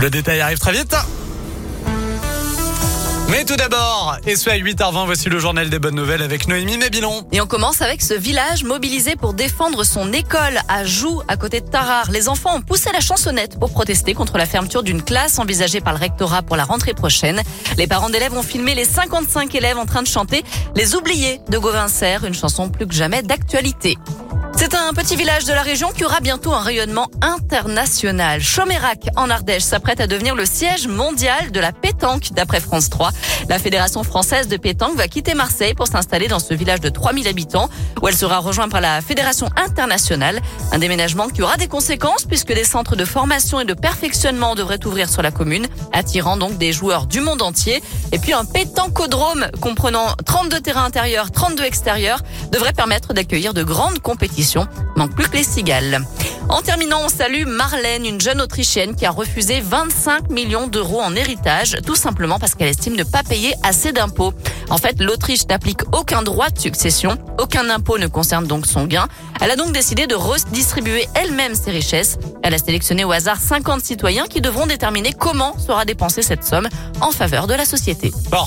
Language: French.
Le détail arrive très vite. Mais tout d'abord, et ce à 8h20, voici le journal des bonnes nouvelles avec Noémie Mébilon. Et on commence avec ce village mobilisé pour défendre son école à Joux, à côté de Tarare. Les enfants ont poussé la chansonnette pour protester contre la fermeture d'une classe envisagée par le rectorat pour la rentrée prochaine. Les parents d'élèves ont filmé les 55 élèves en train de chanter Les oubliés de Gauvincer, une chanson plus que jamais d'actualité. C'est un petit village de la région qui aura bientôt un rayonnement international. Chomérac, en Ardèche, s'apprête à devenir le siège mondial de la pétanque, d'après France 3. La Fédération française de pétanque va quitter Marseille pour s'installer dans ce village de 3000 habitants, où elle sera rejointe par la Fédération internationale. Un déménagement qui aura des conséquences puisque des centres de formation et de perfectionnement devraient ouvrir sur la commune, attirant donc des joueurs du monde entier. Et puis un pétancodrome comprenant 32 terrains intérieurs, 32 extérieurs, devrait permettre d'accueillir de grandes compétitions Manque plus que les cigales. En terminant, on salue Marlène, une jeune Autrichienne qui a refusé 25 millions d'euros en héritage, tout simplement parce qu'elle estime ne pas payer assez d'impôts. En fait, l'Autriche n'applique aucun droit de succession, aucun impôt ne concerne donc son gain. Elle a donc décidé de redistribuer elle-même ses richesses. Elle a sélectionné au hasard 50 citoyens qui devront déterminer comment sera dépensée cette somme en faveur de la société. Bon.